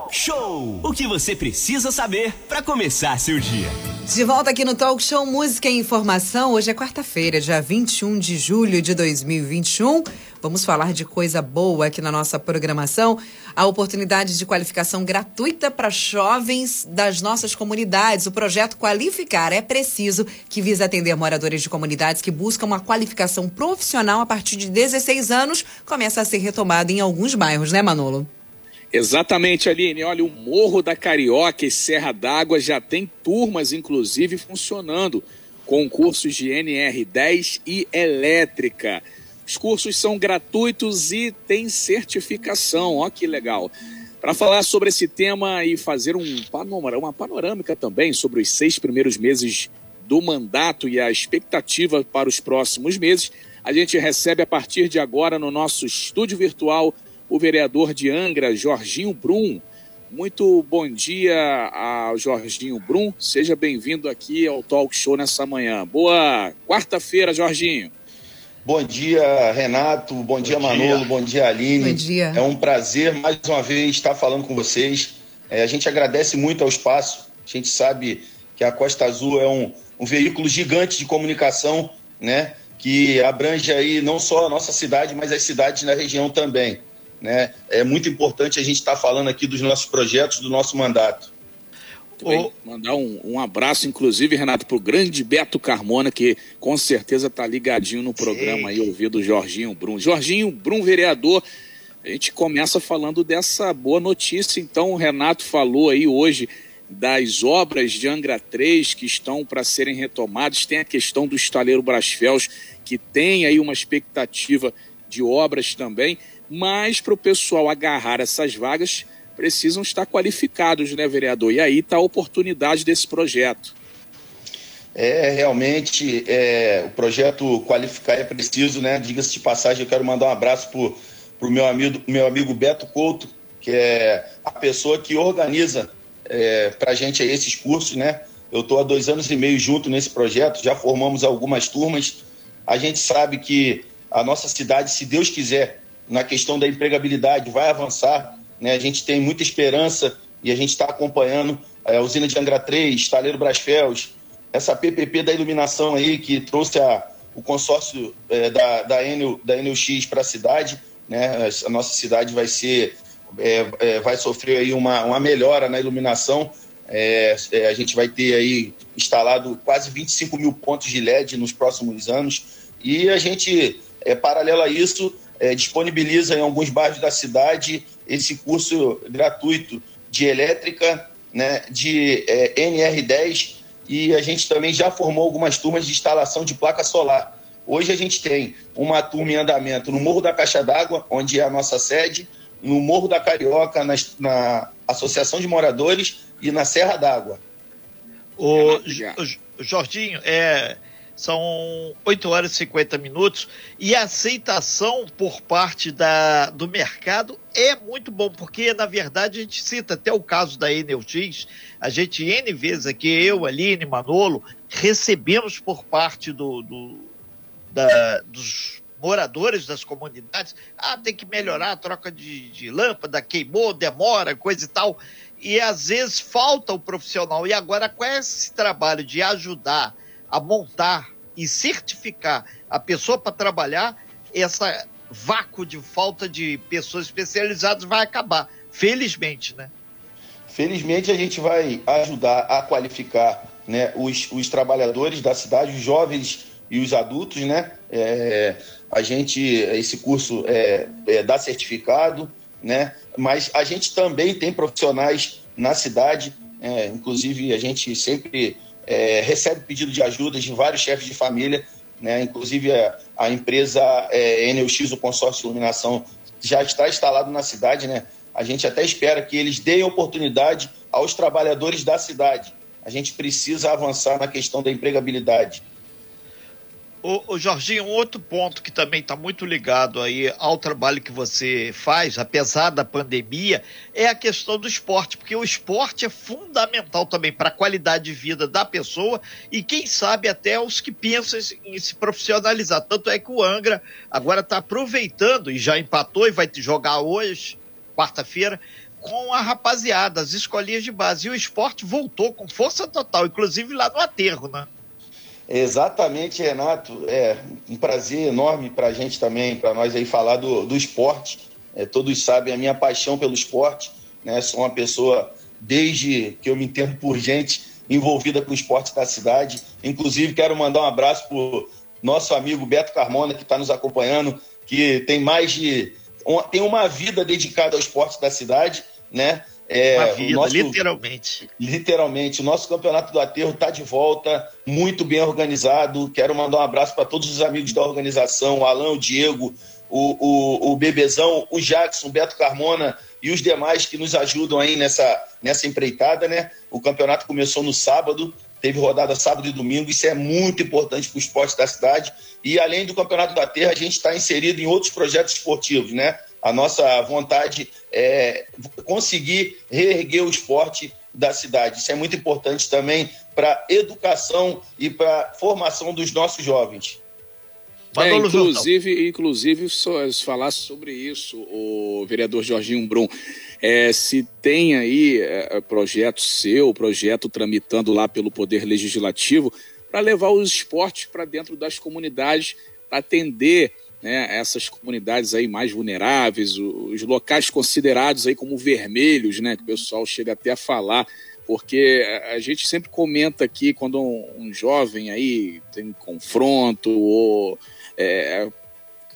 Talk Show! O que você precisa saber para começar seu dia. De volta aqui no Talk Show Música e Informação. Hoje é quarta-feira, dia 21 de julho de 2021. Vamos falar de coisa boa aqui na nossa programação. A oportunidade de qualificação gratuita para jovens das nossas comunidades. O projeto Qualificar é preciso, que visa atender moradores de comunidades que buscam uma qualificação profissional a partir de 16 anos, começa a ser retomado em alguns bairros, né, Manolo? Exatamente, Aline. Olha, o Morro da Carioca e Serra d'Água já tem turmas, inclusive, funcionando, com cursos de NR10 e elétrica. Os cursos são gratuitos e têm certificação. Ó, que legal. Para falar sobre esse tema e fazer um panorama, uma panorâmica também sobre os seis primeiros meses do mandato e a expectativa para os próximos meses, a gente recebe a partir de agora no nosso estúdio virtual o vereador de Angra, Jorginho Brum. Muito bom dia ao Jorginho Brum. Seja bem-vindo aqui ao Talk Show nessa manhã. Boa quarta-feira, Jorginho. Bom dia, Renato. Bom, bom dia, Manolo. Dia. Bom dia, Aline. Bom dia. É um prazer, mais uma vez, estar falando com vocês. É, a gente agradece muito ao espaço. A gente sabe que a Costa Azul é um, um veículo gigante de comunicação, né? Que abrange aí não só a nossa cidade, mas as cidades na região também. Né? É muito importante a gente estar tá falando aqui dos nossos projetos, do nosso mandato. Bem, mandar um, um, abraço, inclusive, Renato, para o grande Beto Carmona, que com certeza está ligadinho no programa Sim. aí, ouvindo o Jorginho Brum. Jorginho Brum, vereador, a gente começa falando dessa boa notícia. Então, o Renato falou aí hoje das obras de Angra 3 que estão para serem retomadas. Tem a questão do estaleiro Brasfels, que tem aí uma expectativa de obras também mas para o pessoal agarrar essas vagas, precisam estar qualificados, né, vereador? E aí está a oportunidade desse projeto. É, realmente, é, o projeto Qualificar é preciso, né? Diga-se de passagem, eu quero mandar um abraço para o meu amigo, meu amigo Beto Couto, que é a pessoa que organiza é, para a gente esses cursos, né? Eu estou há dois anos e meio junto nesse projeto, já formamos algumas turmas. A gente sabe que a nossa cidade, se Deus quiser, na questão da empregabilidade, vai avançar. Né? A gente tem muita esperança e a gente está acompanhando é, a usina de Angra 3, Estaleiro Brasfels, essa PPP da iluminação aí que trouxe a, o consórcio é, da, da, Enel, da Enel para a cidade. Né? A nossa cidade vai ser é, é, vai sofrer aí uma, uma melhora na iluminação. É, é, a gente vai ter aí instalado quase 25 mil pontos de LED nos próximos anos. E a gente, é, paralelo a isso, é, disponibiliza em alguns bairros da cidade esse curso gratuito de elétrica, né, de é, NR10, e a gente também já formou algumas turmas de instalação de placa solar. Hoje a gente tem uma turma em andamento no Morro da Caixa d'Água, onde é a nossa sede, no Morro da Carioca, na, na Associação de Moradores e na Serra d'Água. O, o Jorginho, é, são 8 horas e 50 minutos, e a aceitação por parte da, do mercado é muito bom, porque na verdade a gente cita até o caso da Enel X, a gente N vezes aqui, eu, Aline, Manolo, recebemos por parte do, do da, dos moradores das comunidades, ah, tem que melhorar a troca de, de lâmpada, queimou, demora, coisa e tal, e às vezes falta o profissional, e agora com esse trabalho de ajudar a montar e certificar a pessoa para trabalhar, essa vácuo de falta de pessoas especializadas vai acabar, felizmente, né? Felizmente a gente vai ajudar a qualificar né, os, os trabalhadores da cidade, os jovens e os adultos, né? É, a gente, esse curso é, é, dá certificado, né? Mas a gente também tem profissionais na cidade, é, inclusive a gente sempre é, recebe pedido de ajuda de vários chefes de família, né? inclusive a, a empresa é, o consórcio de iluminação, já está instalado na cidade. Né? A gente até espera que eles deem oportunidade aos trabalhadores da cidade. A gente precisa avançar na questão da empregabilidade. O, o Jorginho, um outro ponto que também está muito ligado aí ao trabalho que você faz, apesar da pandemia, é a questão do esporte, porque o esporte é fundamental também para a qualidade de vida da pessoa e quem sabe até os que pensam em se profissionalizar. Tanto é que o Angra agora está aproveitando e já empatou e vai jogar hoje, quarta-feira, com a rapaziada, as escolinhas de base. E o esporte voltou com força total, inclusive lá no aterro, né? Exatamente, Renato. É um prazer enorme para a gente também, para nós aí falar do, do esporte. É, todos sabem a minha paixão pelo esporte. Né? Sou uma pessoa, desde que eu me entendo por gente, envolvida com o esporte da cidade. Inclusive, quero mandar um abraço para nosso amigo Beto Carmona, que está nos acompanhando, que tem mais de. tem uma vida dedicada ao esporte da cidade, né? É, vida, nosso, literalmente. Literalmente. O nosso campeonato do aterro está de volta, muito bem organizado. Quero mandar um abraço para todos os amigos da organização, o Alan, o Diego, o, o, o Bebezão, o Jackson, o Beto Carmona e os demais que nos ajudam aí nessa, nessa empreitada, né? O campeonato começou no sábado, teve rodada sábado e domingo, isso é muito importante para o esporte da cidade. E além do Campeonato da Terra, a gente está inserido em outros projetos esportivos, né? A nossa vontade é conseguir reerguer o esporte da cidade. Isso é muito importante também para a educação e para a formação dos nossos jovens. É, inclusive, inclusive, falar sobre isso, o vereador Jorginho Brum. É, se tem aí é, projeto seu, projeto tramitando lá pelo Poder Legislativo, para levar os esportes para dentro das comunidades, para atender né, essas comunidades aí mais vulneráveis, os locais considerados aí como vermelhos, né, que o pessoal chega até a falar, porque a gente sempre comenta aqui quando um, um jovem aí tem confronto ou é,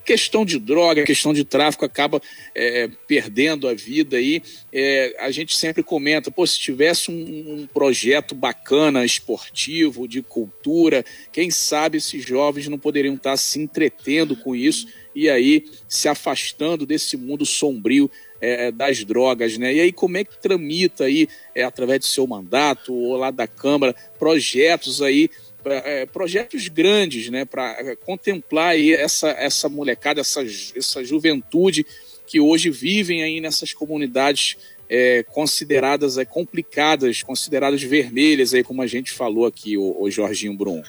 questão de droga, questão de tráfico acaba é, perdendo a vida aí. É, a gente sempre comenta, pô, se tivesse um, um, projeto bacana, esportivo, de cultura, quem sabe esses jovens não poderiam estar se entretendo com isso e aí se afastando desse mundo sombrio é, das drogas, né? E aí como é que tramita aí, é, através do seu mandato ou lá da Câmara, projetos aí é, projetos grandes, né, para é, contemplar aí essa, essa molecada, essa, essa juventude que hoje vivem aí nessas comunidades é, consideradas é, complicadas, consideradas vermelhas, aí, como a gente falou aqui, o, o Jorginho Brum.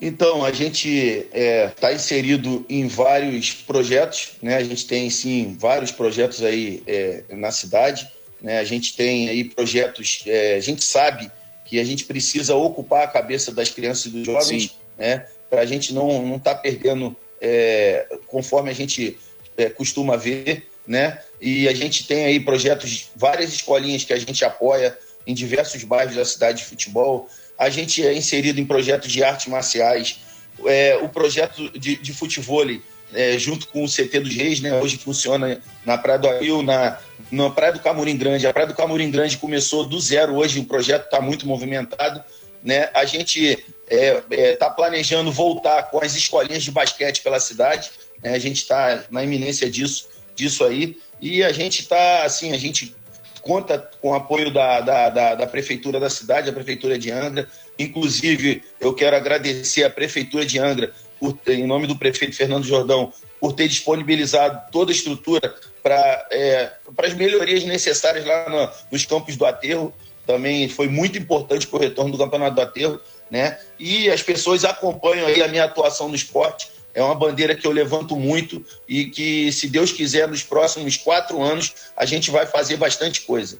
Então, a gente está é, tá inserido em vários projetos, né? A gente tem, sim, vários projetos aí é, na cidade, né? A gente tem aí projetos, é, a gente sabe que a gente precisa ocupar a cabeça das crianças e dos jovens, Sim. né? Para a gente não estar tá perdendo é, conforme a gente é, costuma ver, né? E a gente tem aí projetos, várias escolinhas que a gente apoia em diversos bairros da cidade de futebol. A gente é inserido em projetos de artes marciais. É, o projeto de, de futebol é, junto com o CT dos Reis, né? Hoje funciona na Praia do Ail, na, na Praia do Camurim Grande. A Praia do Camurim Grande começou do zero hoje, o projeto está muito movimentado. Né? A gente está é, é, tá planejando voltar com as escolinhas de basquete pela cidade. Né? A gente está na iminência disso, disso aí. E a gente está, assim, a gente conta com o apoio da, da, da, da Prefeitura da cidade, a Prefeitura de Angra. Inclusive, eu quero agradecer à Prefeitura de Angra por, em nome do prefeito Fernando Jordão, por ter disponibilizado toda a estrutura para é, as melhorias necessárias lá no, nos campos do aterro. Também foi muito importante para o retorno do campeonato do aterro. Né? E as pessoas acompanham aí a minha atuação no esporte. É uma bandeira que eu levanto muito e que, se Deus quiser, nos próximos quatro anos, a gente vai fazer bastante coisa.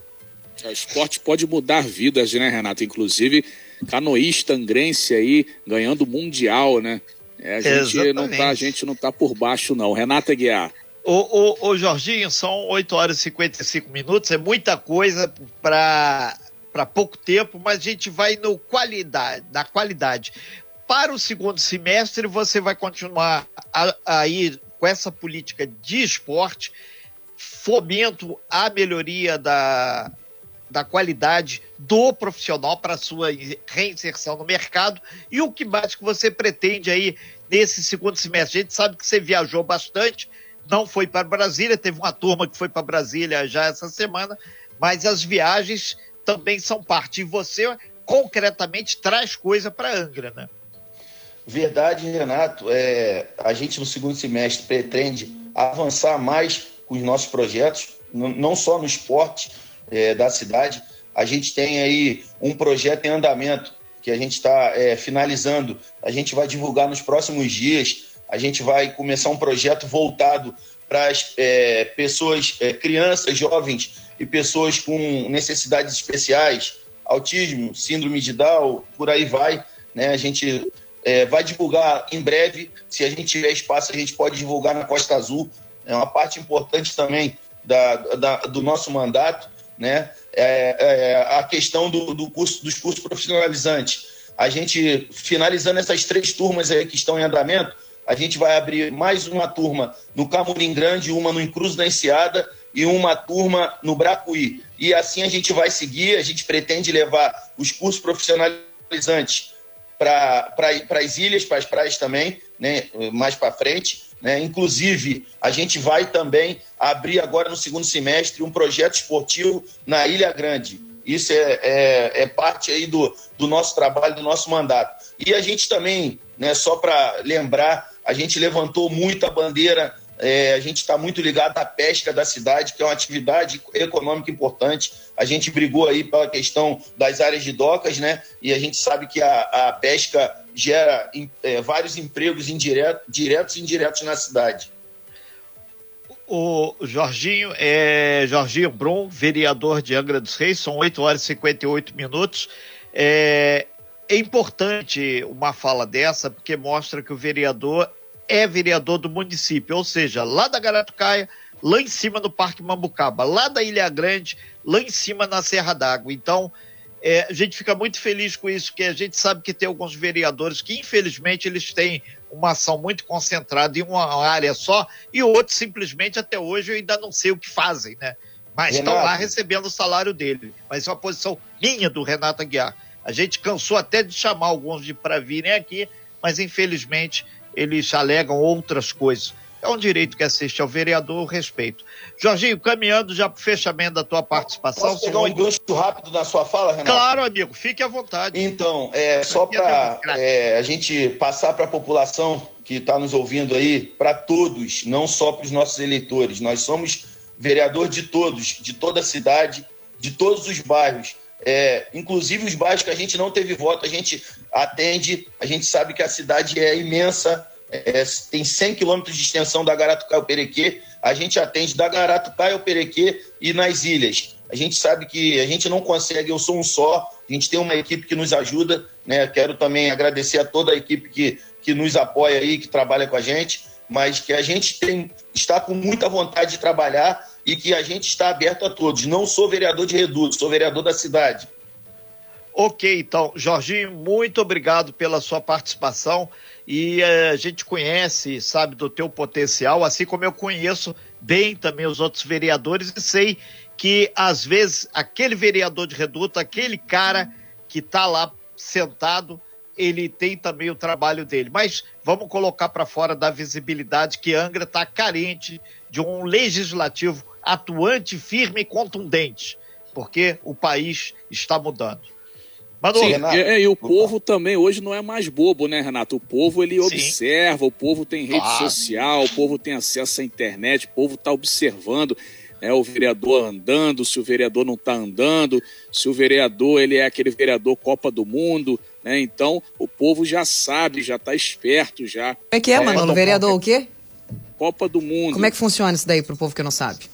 O esporte pode mudar vidas, né, Renato? Inclusive, canoísta angrense aí ganhando mundial, né? É, a, gente não tá, a gente não tá por baixo, não. Renata Guiar. Ô, ô, ô, Jorginho, são 8 horas e 55 minutos, é muita coisa para para pouco tempo, mas a gente vai no qualidade, na qualidade. Para o segundo semestre, você vai continuar aí com essa política de esporte, fomento à melhoria da, da qualidade do profissional para sua reinserção no mercado e o que mais que você pretende aí nesse segundo semestre. A gente sabe que você viajou bastante, não foi para Brasília, teve uma turma que foi para Brasília já essa semana, mas as viagens também são parte. E você, concretamente, traz coisa para Angra, né? Verdade, Renato. É, a gente, no segundo semestre, pretende avançar mais com os nossos projetos, não só no esporte, é, da cidade. A gente tem aí um projeto em andamento que a gente está é, finalizando. A gente vai divulgar nos próximos dias. A gente vai começar um projeto voltado para as é, pessoas, é, crianças, jovens e pessoas com necessidades especiais, autismo, síndrome de Down, por aí vai. Né? A gente é, vai divulgar em breve, se a gente tiver espaço, a gente pode divulgar na Costa Azul. É uma parte importante também da, da do nosso mandato, né? É, é, a questão do, do curso, dos cursos profissionalizantes. A gente, finalizando essas três turmas aí que estão em andamento, a gente vai abrir mais uma turma no Camurim Grande, uma no Incruz da Enseada e uma turma no Bracuí. E assim a gente vai seguir, a gente pretende levar os cursos profissionalizantes para as ilhas, para as praias também, né, mais para frente. Né? Inclusive, a gente vai também abrir agora no segundo semestre um projeto esportivo na Ilha Grande. Isso é, é, é parte aí do, do nosso trabalho, do nosso mandato. E a gente também, né, só para lembrar, a gente levantou muito a bandeira é, a gente está muito ligado à pesca da cidade, que é uma atividade econômica importante. A gente brigou aí pela questão das áreas de docas, né? E a gente sabe que a, a pesca gera é, vários empregos indireto, diretos e indiretos na cidade. O Jorginho é Jorginho Brum, vereador de Angra dos Reis, são 8 horas e 58 minutos. É, é importante uma fala dessa, porque mostra que o vereador é vereador do município, ou seja, lá da Garatucaia, lá em cima no Parque Mambucaba, lá da Ilha Grande, lá em cima na Serra d'Água. Então, é, a gente fica muito feliz com isso, porque a gente sabe que tem alguns vereadores que, infelizmente, eles têm uma ação muito concentrada em uma área só, e outros, simplesmente, até hoje, eu ainda não sei o que fazem, né? Mas estão lá recebendo o salário dele. Mas é uma posição minha do Renato Aguiar. A gente cansou até de chamar alguns de para virem aqui, mas infelizmente eles alegam outras coisas. É um direito que assiste ao vereador, respeito. Jorginho, caminhando já para o fechamento da tua participação. Posso pegar um gancho rápido na sua fala, Renato? Claro, amigo, fique à vontade. Então, é, só para é, a gente passar para a população que está nos ouvindo aí, para todos, não só para os nossos eleitores. Nós somos vereador de todos, de toda a cidade, de todos os bairros. É, inclusive os bairros que a gente não teve voto, a gente atende, a gente sabe que a cidade é imensa, é, tem 100 quilômetros de extensão da Garatucaia ao Perequê, a gente atende da Garatucaia ao Perequê e nas ilhas. A gente sabe que a gente não consegue, eu sou um só, a gente tem uma equipe que nos ajuda, né? Quero também agradecer a toda a equipe que, que nos apoia aí, que trabalha com a gente, mas que a gente tem, está com muita vontade de trabalhar e que a gente está aberto a todos. Não sou vereador de Reduto, sou vereador da cidade. Ok, então, Jorginho, muito obrigado pela sua participação e uh, a gente conhece, sabe, do teu potencial, assim como eu conheço bem também os outros vereadores e sei que às vezes aquele vereador de Reduto, aquele cara que está lá sentado, ele tem também o trabalho dele. Mas vamos colocar para fora da visibilidade que Angra está carente de um legislativo atuante, firme e contundente, porque o país está mudando. Manu, Sim, Renato, é, e o povo também hoje não é mais bobo, né, Renato? O povo ele Sim. observa, o povo tem rede claro. social, o povo tem acesso à internet, o povo está observando é, o vereador andando, se o vereador não está andando, se o vereador ele é aquele vereador Copa do Mundo, né? Então o povo já sabe, já está esperto já. Como é que é, é mano? O vereador o quê? Copa do Mundo. Como é que funciona isso daí para o povo que não sabe?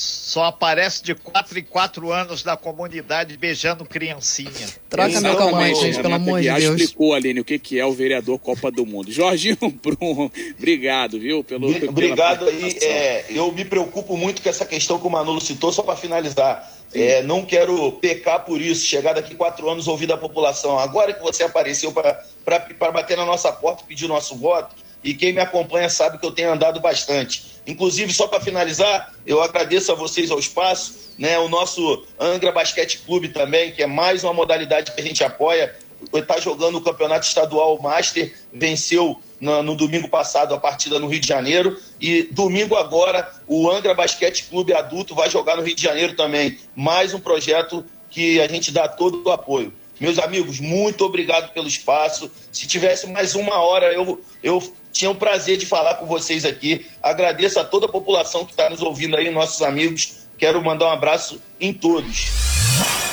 Só aparece de quatro em quatro anos na comunidade beijando criancinha. Troca meu calmante, gente, pelo amor de Deus. explicou, Aline, o que, que é o vereador Copa do Mundo. Jorginho Brum, obrigado, viu? Pelo, obrigado aí. É, eu me preocupo muito com essa questão que o Manolo citou, só para finalizar. É, não quero pecar por isso, chegar daqui quatro anos ouvir da população. Agora que você apareceu para bater na nossa porta e pedir o nosso voto, e quem me acompanha sabe que eu tenho andado bastante. Inclusive, só para finalizar, eu agradeço a vocês ao espaço, né? O nosso Angra Basquete Clube também, que é mais uma modalidade que a gente apoia. Está jogando o campeonato estadual Master, venceu no, no, domingo passado a partida no Rio de Janeiro. E domingo agora, o Angra Basquete Clube Adulto vai jogar no Rio de Janeiro também. Mais um projeto que a gente dá todo o apoio. Meus amigos, muito obrigado pelo espaço. Se tivesse mais uma hora, eu, eu tinha o prazer de falar com vocês aqui. Agradeço a toda a população que está nos ouvindo aí, nossos amigos. Quero mandar um abraço em todos.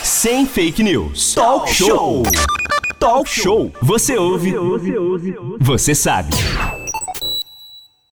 Sem fake news. Talk show. Talk show. Você ouve. Você sabe.